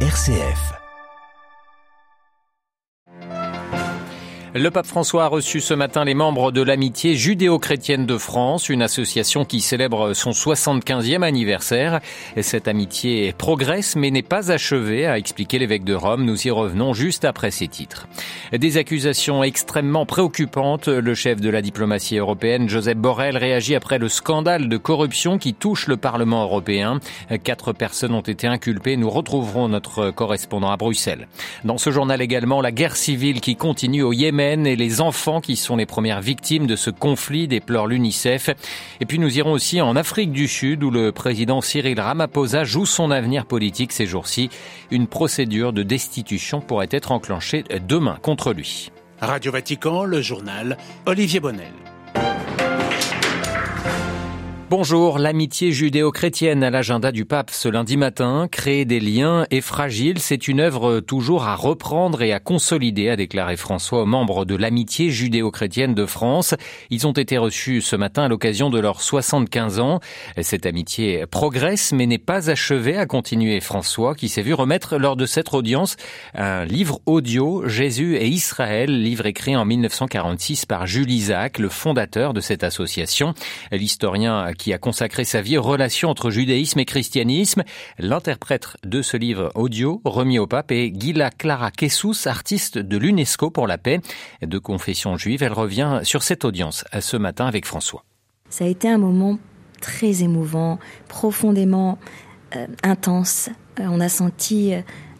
RCF. Le pape François a reçu ce matin les membres de l'amitié judéo-chrétienne de France, une association qui célèbre son 75e anniversaire. Et cette amitié progresse mais n'est pas achevée, a expliqué l'évêque de Rome. Nous y revenons juste après ces titres. Des accusations extrêmement préoccupantes. Le chef de la diplomatie européenne, Joseph Borrell, réagit après le scandale de corruption qui touche le Parlement européen. Quatre personnes ont été inculpées. Nous retrouverons notre correspondant à Bruxelles. Dans ce journal également, la guerre civile qui continue au Yémen et les enfants qui sont les premières victimes de ce conflit, déplore l'UNICEF. Et puis nous irons aussi en Afrique du Sud où le président Cyril Ramaphosa joue son avenir politique ces jours-ci. Une procédure de destitution pourrait être enclenchée demain contre lui. Radio Vatican, le journal Olivier Bonnel. Bonjour, l'amitié judéo-chrétienne à l'agenda du pape ce lundi matin. Créer des liens est fragile, c'est une œuvre toujours à reprendre et à consolider, a déclaré François aux membres de l'amitié judéo-chrétienne de France. Ils ont été reçus ce matin à l'occasion de leurs 75 ans. Cette amitié progresse mais n'est pas achevée, a continué François, qui s'est vu remettre lors de cette audience un livre audio, Jésus et Israël, livre écrit en 1946 par Jules Isaac, le fondateur de cette association. L'historien qui a consacré sa vie aux relations entre judaïsme et christianisme. L'interprète de ce livre audio remis au pape est Gila Clara Kessous, artiste de l'UNESCO pour la paix de confession juive. Elle revient sur cette audience ce matin avec François. Ça a été un moment très émouvant, profondément euh, intense. Euh, on a senti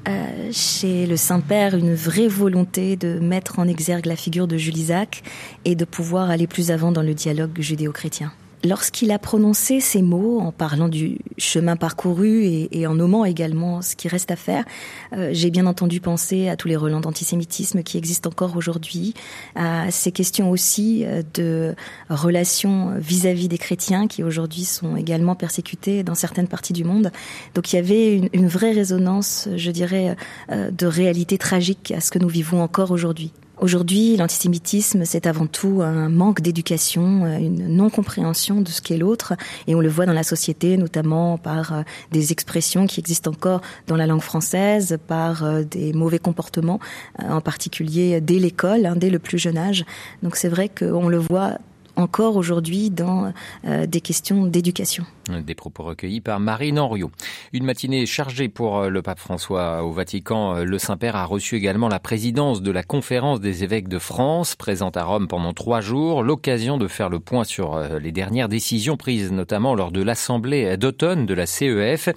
euh, chez le Saint-Père une vraie volonté de mettre en exergue la figure de Jules Isaac et de pouvoir aller plus avant dans le dialogue judéo-chrétien. Lorsqu'il a prononcé ces mots en parlant du chemin parcouru et, en nommant également ce qui reste à faire, euh, j'ai bien entendu penser à tous les relents d'antisémitisme qui existent encore aujourd'hui, à ces questions aussi euh, de relations vis-à-vis des chrétiens qui aujourd'hui sont également persécutés dans certaines parties du monde. Donc il y avait une, vraie résonance, je dirais, euh, de réalité tragique à ce que nous vivons encore aujourd'hui. Aujourd'hui, l'antisémitisme, c'est avant tout un manque d'éducation, euh, une non-compréhension de ce qu'est l'autre, et on le voit dans la société, notamment par euh, des expressions qui existent encore dans la langue française, par euh, des mauvais comportements, en particulier dès l'école, hein, dès le plus jeune âge. Donc c'est vrai qu'on le voit encore aujourd'hui dans des questions d'éducation. Des propos recueillis par Marine Henriot. Une matinée chargée pour euh, le pape François au Vatican. Euh, le Saint-Père a reçu également la présidence de la conférence des évêques de France, présente à Rome pendant trois jours, l'occasion de faire le point sur euh, les dernières décisions prises, notamment lors de l'Assemblée d'automne de la CEF.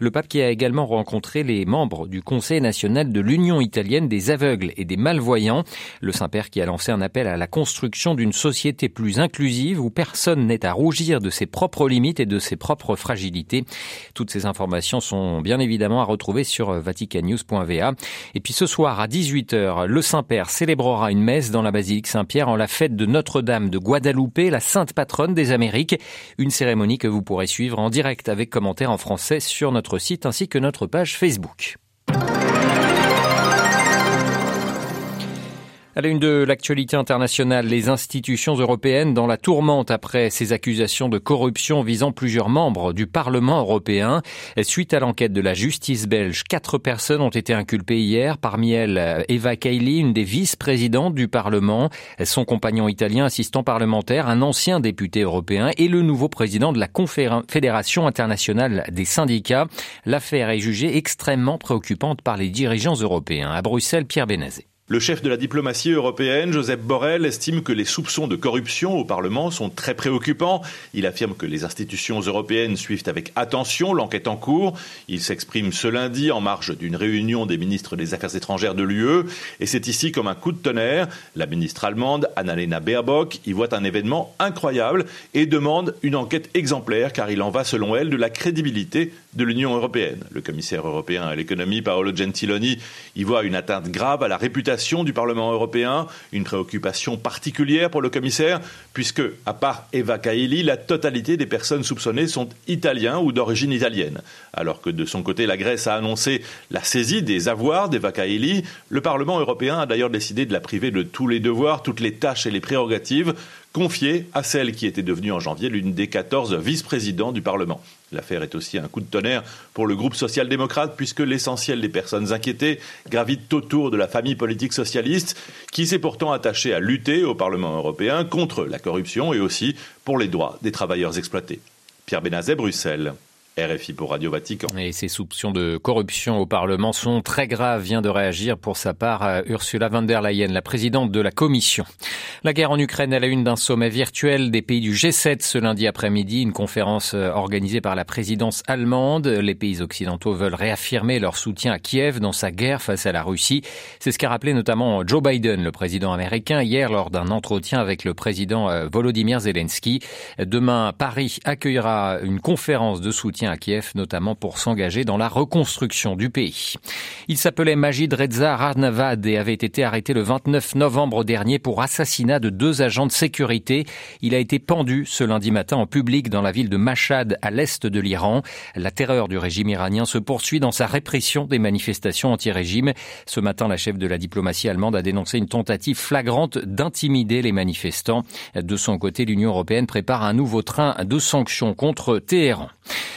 Le pape qui a également rencontré les membres du Conseil national de l'Union italienne des aveugles et des malvoyants. Le Saint-Père qui a lancé un appel à la construction d'une société plus inclusive où personne n'est à rougir de ses propres limites et de ses propres fragilités. Toutes ces informations sont bien évidemment à retrouver sur vaticannews.va. Et puis ce soir à 18h, le Saint-Père célébrera une messe dans la basilique Saint-Pierre en la fête de Notre-Dame de Guadeloupe, la sainte patronne des Amériques. Une cérémonie que vous pourrez suivre en direct avec commentaires en français sur notre site ainsi que notre page Facebook. À la une de l'actualité internationale, les institutions européennes dans la tourmente après ces accusations de corruption visant plusieurs membres du Parlement européen. Suite à l'enquête de la justice belge, quatre personnes ont été inculpées hier, parmi elles Eva Kaili, une des vice-présidentes du Parlement, son compagnon italien assistant parlementaire, un ancien député européen et le nouveau président de la Confédération internationale des syndicats. L'affaire est jugée extrêmement préoccupante par les dirigeants européens. À Bruxelles, Pierre Benazé. Le chef de la diplomatie européenne, Joseph Borrell, estime que les soupçons de corruption au Parlement sont très préoccupants. Il affirme que les institutions européennes suivent avec attention l'enquête en cours. Il s'exprime ce lundi en marge d'une réunion des ministres des Affaires étrangères de l'UE. Et c'est ici comme un coup de tonnerre. La ministre allemande, Annalena Baerbock, y voit un événement incroyable et demande une enquête exemplaire car il en va, selon elle, de la crédibilité de l'Union européenne. Le commissaire européen à l'économie, Paolo Gentiloni, y voit une atteinte grave à la réputation du Parlement européen, une préoccupation particulière pour le commissaire, puisque, à part Eva Kaili, la totalité des personnes soupçonnées sont italiens ou d'origine italienne. Alors que de son côté, la Grèce a annoncé la saisie des avoirs d'Eva Kaili, le Parlement européen a d'ailleurs décidé de la priver de tous les devoirs, toutes les tâches et les prérogatives confiées à celle qui était devenue en janvier l'une des 14 vice-présidents du Parlement. L'affaire est aussi un coup de tonnerre pour le groupe social-démocrate puisque l'essentiel des personnes inquiétées gravitent autour de la famille politique socialiste qui s'est pourtant attachée à lutter au Parlement européen contre la corruption et aussi pour les droits des travailleurs exploités. Pierre Benazet, Bruxelles. RFI pour Radio Vatican. Et ces soupçons de corruption au Parlement sont très graves, vient de réagir pour sa part Ursula von der Leyen, la présidente de la Commission. La guerre en Ukraine à la une d'un sommet virtuel des pays du G7 ce lundi après-midi, une conférence euh, organisée par la présidence allemande. Les pays occidentaux veulent réaffirmer leur soutien à Kiev dans sa guerre face à la Russie. C'est ce qu'a rappelé notamment Joe Biden, le président américain, hier lors d'un entretien avec le président euh, Volodymyr Zelensky. Demain, Paris accueillera une conférence de soutien à Kiev, notamment pour s'engager dans la reconstruction du pays. Il s'appelait Majid Reza Arnavad et avait été arrêté le 29 novembre dernier pour assassinat de deux agents de sécurité. Il a été pendu ce lundi matin en public dans la ville de Mashhad à l'est de l'Iran. La terreur du régime iranien se poursuit dans sa répression des manifestations anti-régime. Ce matin, la chef de la diplomatie allemande a dénoncé une tentative flagrante d'intimider les manifestants. De son côté, l'Union européenne prépare un nouveau train de sanctions contre Téhéran.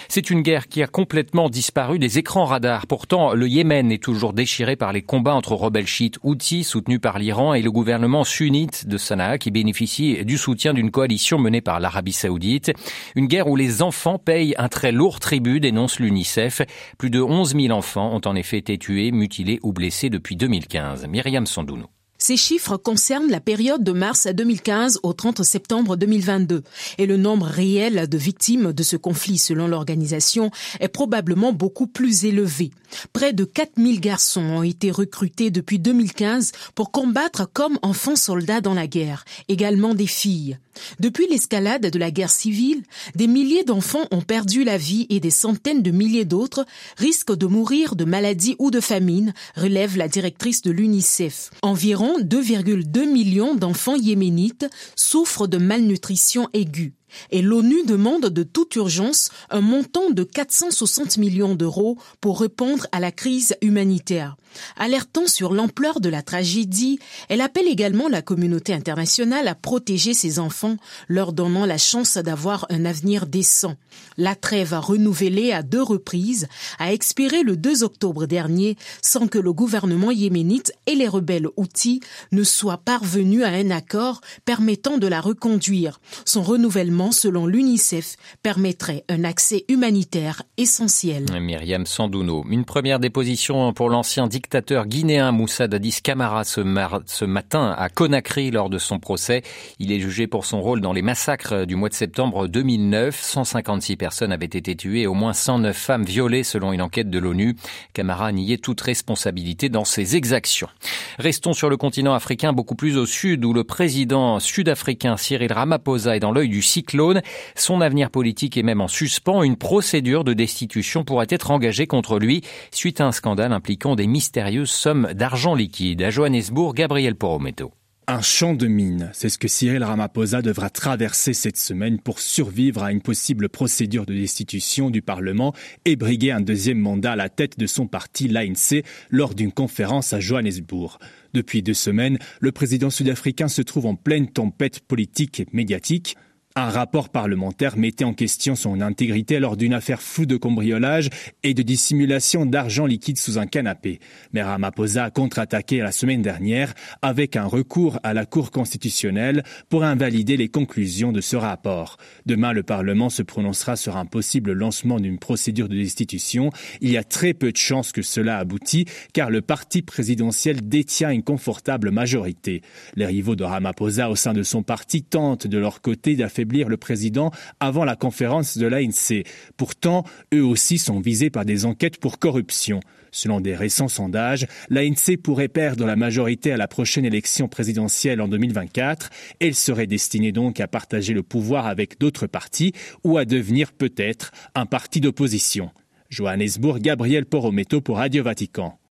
C'est une guerre qui a complètement disparu des écrans radars. Pourtant, le Yémen est toujours déchiré par les combats entre rebelles chiites Houthis soutenus par l'Iran et le gouvernement sunnite de Sanaa qui bénéficie du soutien d'une coalition menée par l'Arabie saoudite. Une guerre où les enfants payent un très lourd tribut, dénonce l'UNICEF. Plus de 11 000 enfants ont en effet été tués, mutilés ou blessés depuis 2015. Myriam Sandounou. Ces chiffres concernent la période de mars 2015 au 30 septembre 2022 et le nombre réel de victimes de ce conflit selon l'organisation est probablement beaucoup plus élevé. Près de 4000 garçons ont été recrutés depuis 2015 pour combattre comme enfants soldats dans la guerre, également des filles. Depuis l'escalade de la guerre civile, des milliers d'enfants ont perdu la vie et des centaines de milliers d'autres risquent de mourir de maladies ou de famine, relève la directrice de l'UNICEF. Environ 2,2 millions d'enfants yéménites souffrent de malnutrition aiguë et l'ONU demande de toute urgence un montant de 460 millions d'euros pour répondre à la crise humanitaire. Alertant sur l'ampleur de la tragédie, elle appelle également la communauté internationale à protéger ses enfants, leur donnant la chance d'avoir un avenir décent. La trêve renouvelée à deux reprises a expiré le 2 octobre dernier sans que le gouvernement yéménite et les rebelles houthis ne soient parvenus à un accord permettant de la reconduire. Son renouvellement, selon l'UNICEF, permettrait un accès humanitaire essentiel. Myriam Sandouno. Une première déposition pour l'ancien dictateur guinéen Moussa Dadis Camara ce, ce, matin à Conakry lors de son procès. Il est jugé pour son rôle dans les massacres du mois de septembre 2009. 156 personnes avaient été tuées et au moins 109 femmes violées selon une enquête de l'ONU. Camara nié toute responsabilité dans ces exactions. Restons sur le continent africain beaucoup plus au sud où le président sud-africain Cyril Ramaphosa est dans l'œil du cyclone. Son avenir politique est même en suspens. Une procédure de destitution pourrait être engagée contre lui suite à un scandale impliquant des mystérieuses sommes d'argent liquide. À Johannesburg, Gabriel Porometo. Un champ de mine, c'est ce que Cyril Ramaphosa devra traverser cette semaine pour survivre à une possible procédure de destitution du Parlement et briguer un deuxième mandat à la tête de son parti, l'ANC, lors d'une conférence à Johannesburg. Depuis deux semaines, le président sud-africain se trouve en pleine tempête politique et médiatique. Un rapport parlementaire mettait en question son intégrité lors d'une affaire floue de cambriolage et de dissimulation d'argent liquide sous un canapé. Mais Ramaphosa a contre-attaqué la semaine dernière avec un recours à la Cour constitutionnelle pour invalider les conclusions de ce rapport. Demain, le Parlement se prononcera sur un possible lancement d'une procédure de destitution. Il y a très peu de chances que cela aboutisse car le parti présidentiel détient une confortable majorité. Les rivaux de Ramaphosa au sein de son parti tentent de leur côté d'affaiblir le président avant la conférence de l'ANC. Pourtant, eux aussi sont visés par des enquêtes pour corruption. Selon des récents sondages, l'ANC pourrait perdre la majorité à la prochaine élection présidentielle en 2024. Elle serait destinée donc à partager le pouvoir avec d'autres partis ou à devenir peut-être un parti d'opposition. Johannesburg, Gabriel Porometo pour Radio Vatican.